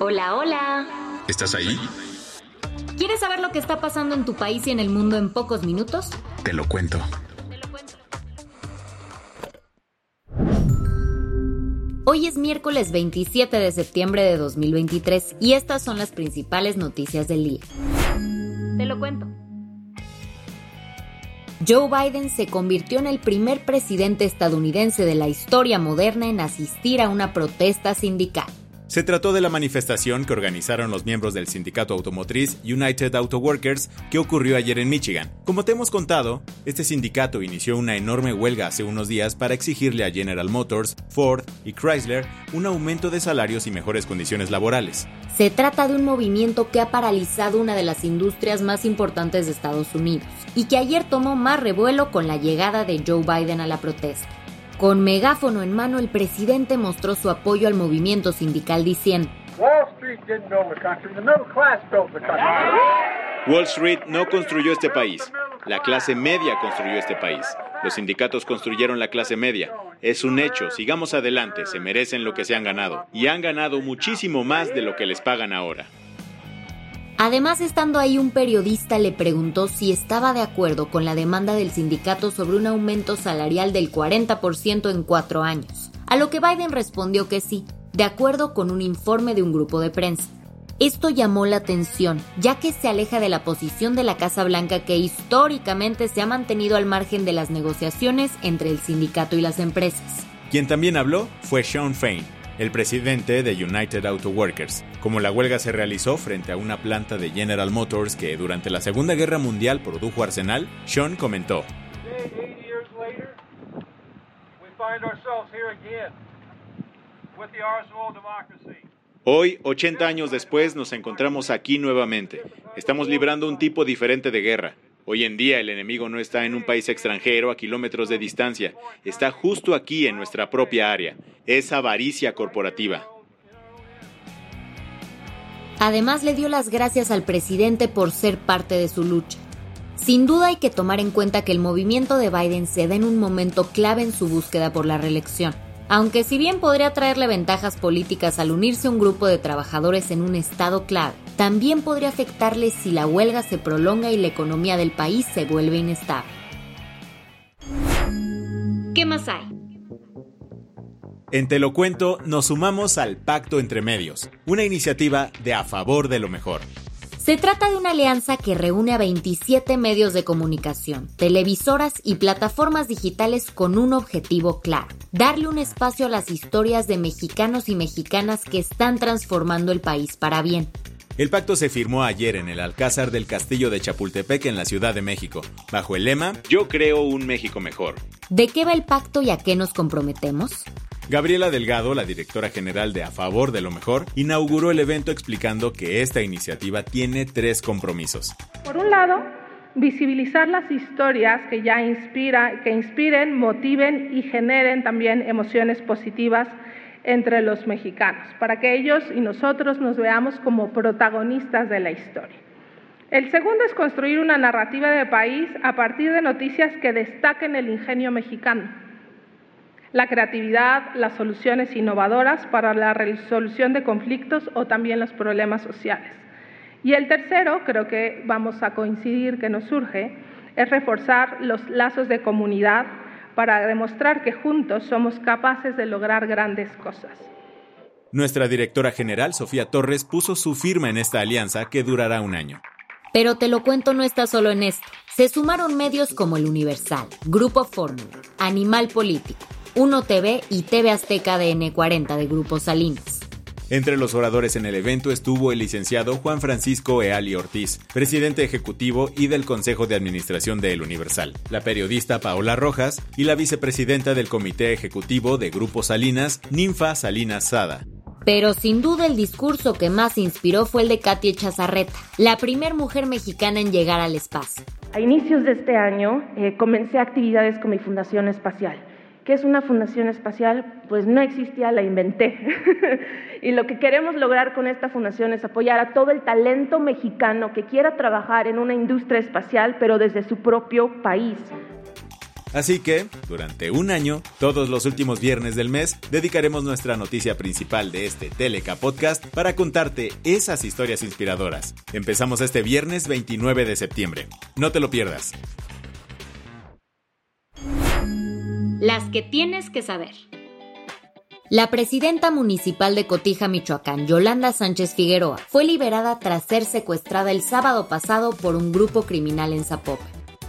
Hola. Hola. ¿Estás ahí? ¿Quieres saber lo que está pasando en tu país y en el mundo en pocos minutos? Te lo cuento. Hoy es miércoles 27 de septiembre de 2023 y estas son las principales noticias del día. Te lo cuento. Joe Biden se convirtió en el primer presidente estadounidense de la historia moderna en asistir a una protesta sindical. Se trató de la manifestación que organizaron los miembros del sindicato automotriz United Auto Workers que ocurrió ayer en Michigan. Como te hemos contado, este sindicato inició una enorme huelga hace unos días para exigirle a General Motors, Ford y Chrysler un aumento de salarios y mejores condiciones laborales. Se trata de un movimiento que ha paralizado una de las industrias más importantes de Estados Unidos y que ayer tomó más revuelo con la llegada de Joe Biden a la protesta. Con megáfono en mano, el presidente mostró su apoyo al movimiento sindical diciendo, Wall Street no construyó este país. La clase media construyó este país. Los sindicatos construyeron la clase media. Es un hecho, sigamos adelante, se merecen lo que se han ganado. Y han ganado muchísimo más de lo que les pagan ahora. Además, estando ahí un periodista le preguntó si estaba de acuerdo con la demanda del sindicato sobre un aumento salarial del 40% en cuatro años, a lo que Biden respondió que sí, de acuerdo con un informe de un grupo de prensa. Esto llamó la atención, ya que se aleja de la posición de la Casa Blanca que históricamente se ha mantenido al margen de las negociaciones entre el sindicato y las empresas. Quien también habló fue Sean Fain, el presidente de United Auto Workers. Como la huelga se realizó frente a una planta de General Motors que durante la Segunda Guerra Mundial produjo arsenal, Sean comentó. Hoy, 80 años después, nos encontramos aquí nuevamente. Estamos librando un tipo diferente de guerra. Hoy en día el enemigo no está en un país extranjero a kilómetros de distancia, está justo aquí en nuestra propia área. Es avaricia corporativa. Además le dio las gracias al presidente por ser parte de su lucha. Sin duda hay que tomar en cuenta que el movimiento de Biden se da en un momento clave en su búsqueda por la reelección. Aunque si bien podría traerle ventajas políticas al unirse a un grupo de trabajadores en un estado clave, también podría afectarle si la huelga se prolonga y la economía del país se vuelve inestable. ¿Qué más hay? En Te lo cuento, nos sumamos al Pacto entre Medios, una iniciativa de a favor de lo mejor. Se trata de una alianza que reúne a 27 medios de comunicación, televisoras y plataformas digitales con un objetivo claro, darle un espacio a las historias de mexicanos y mexicanas que están transformando el país para bien. El pacto se firmó ayer en el Alcázar del Castillo de Chapultepec en la Ciudad de México, bajo el lema Yo creo un México mejor. ¿De qué va el pacto y a qué nos comprometemos? Gabriela Delgado, la directora general de A Favor de lo Mejor, inauguró el evento explicando que esta iniciativa tiene tres compromisos. Por un lado, visibilizar las historias que ya inspira, que inspiren, motiven y generen también emociones positivas entre los mexicanos, para que ellos y nosotros nos veamos como protagonistas de la historia. El segundo es construir una narrativa de país a partir de noticias que destaquen el ingenio mexicano, la creatividad, las soluciones innovadoras para la resolución de conflictos o también los problemas sociales. Y el tercero, creo que vamos a coincidir que nos surge, es reforzar los lazos de comunidad para demostrar que juntos somos capaces de lograr grandes cosas. Nuestra directora general, Sofía Torres, puso su firma en esta alianza que durará un año. Pero te lo cuento no está solo en esto. Se sumaron medios como El Universal, Grupo Fórmula, Animal Político, Uno TV y TV Azteca de N40 de Grupo Salinas. Entre los oradores en el evento estuvo el licenciado Juan Francisco Eali Ortiz, presidente ejecutivo y del Consejo de Administración de El Universal, la periodista Paola Rojas y la vicepresidenta del Comité Ejecutivo de Grupo Salinas, Ninfa Salinas Sada. Pero sin duda el discurso que más inspiró fue el de Katia Chazarreta, la primer mujer mexicana en llegar al espacio. A inicios de este año eh, comencé actividades con mi Fundación Espacial ¿Qué es una fundación espacial? Pues no existía, la inventé. y lo que queremos lograr con esta fundación es apoyar a todo el talento mexicano que quiera trabajar en una industria espacial, pero desde su propio país. Así que, durante un año, todos los últimos viernes del mes, dedicaremos nuestra noticia principal de este Teleca Podcast para contarte esas historias inspiradoras. Empezamos este viernes 29 de septiembre. No te lo pierdas. Las que tienes que saber. La presidenta municipal de Cotija, Michoacán, Yolanda Sánchez Figueroa, fue liberada tras ser secuestrada el sábado pasado por un grupo criminal en Zapopan.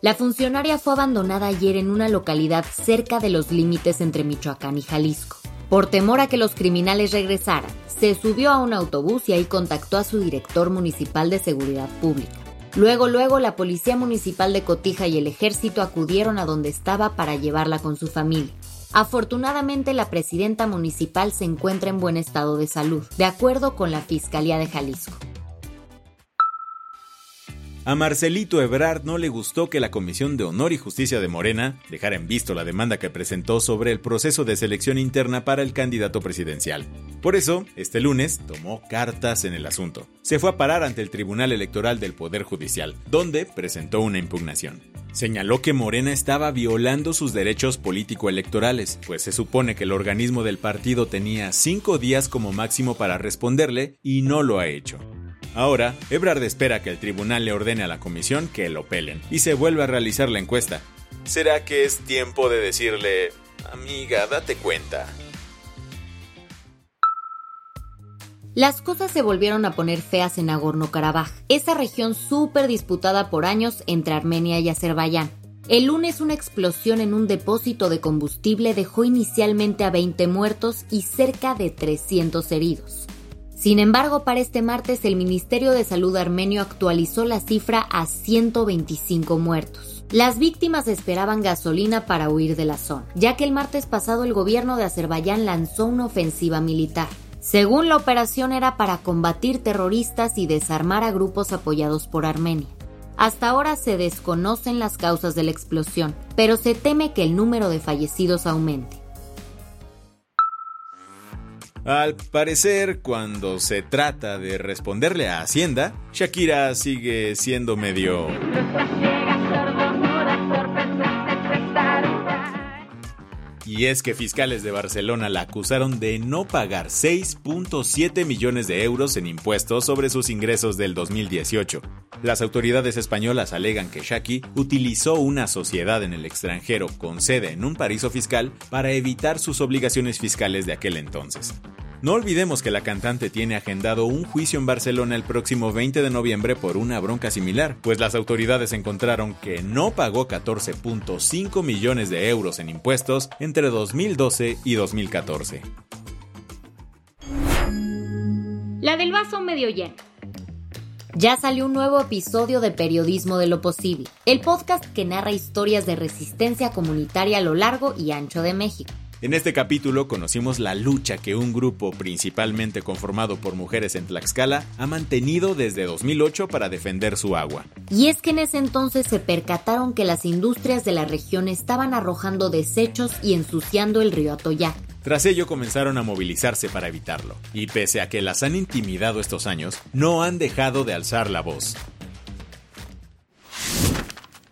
La funcionaria fue abandonada ayer en una localidad cerca de los límites entre Michoacán y Jalisco. Por temor a que los criminales regresaran, se subió a un autobús y ahí contactó a su director municipal de seguridad pública. Luego, luego, la Policía Municipal de Cotija y el Ejército acudieron a donde estaba para llevarla con su familia. Afortunadamente, la presidenta municipal se encuentra en buen estado de salud, de acuerdo con la Fiscalía de Jalisco. A Marcelito Ebrard no le gustó que la Comisión de Honor y Justicia de Morena dejara en visto la demanda que presentó sobre el proceso de selección interna para el candidato presidencial. Por eso, este lunes tomó cartas en el asunto. Se fue a parar ante el Tribunal Electoral del Poder Judicial, donde presentó una impugnación. Señaló que Morena estaba violando sus derechos político-electorales, pues se supone que el organismo del partido tenía cinco días como máximo para responderle y no lo ha hecho. Ahora, Ebrard espera que el tribunal le ordene a la comisión que lo pelen y se vuelva a realizar la encuesta. ¿Será que es tiempo de decirle, amiga, date cuenta? Las cosas se volvieron a poner feas en Nagorno-Karabaj, esa región súper disputada por años entre Armenia y Azerbaiyán. El lunes una explosión en un depósito de combustible dejó inicialmente a 20 muertos y cerca de 300 heridos. Sin embargo, para este martes el Ministerio de Salud armenio actualizó la cifra a 125 muertos. Las víctimas esperaban gasolina para huir de la zona, ya que el martes pasado el gobierno de Azerbaiyán lanzó una ofensiva militar. Según la operación era para combatir terroristas y desarmar a grupos apoyados por Armenia. Hasta ahora se desconocen las causas de la explosión, pero se teme que el número de fallecidos aumente. Al parecer, cuando se trata de responderle a Hacienda, Shakira sigue siendo medio... Y es que fiscales de Barcelona la acusaron de no pagar 6.7 millones de euros en impuestos sobre sus ingresos del 2018. Las autoridades españolas alegan que Shaki utilizó una sociedad en el extranjero con sede en un paraíso fiscal para evitar sus obligaciones fiscales de aquel entonces. No olvidemos que la cantante tiene agendado un juicio en Barcelona el próximo 20 de noviembre por una bronca similar, pues las autoridades encontraron que no pagó 14.5 millones de euros en impuestos entre 2012 y 2014. La del vaso medio lleno. Ya salió un nuevo episodio de Periodismo de lo Posible, el podcast que narra historias de resistencia comunitaria a lo largo y ancho de México. En este capítulo conocimos la lucha que un grupo principalmente conformado por mujeres en Tlaxcala ha mantenido desde 2008 para defender su agua. Y es que en ese entonces se percataron que las industrias de la región estaban arrojando desechos y ensuciando el río Atoyac. Tras ello comenzaron a movilizarse para evitarlo, y pese a que las han intimidado estos años, no han dejado de alzar la voz.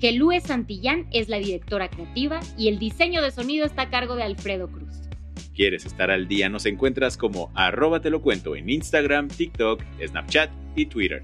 que Santillán es la directora creativa y el diseño de sonido está a cargo de Alfredo Cruz. ¿Quieres estar al día? Nos encuentras como arroba te lo cuento en Instagram, TikTok, Snapchat y Twitter.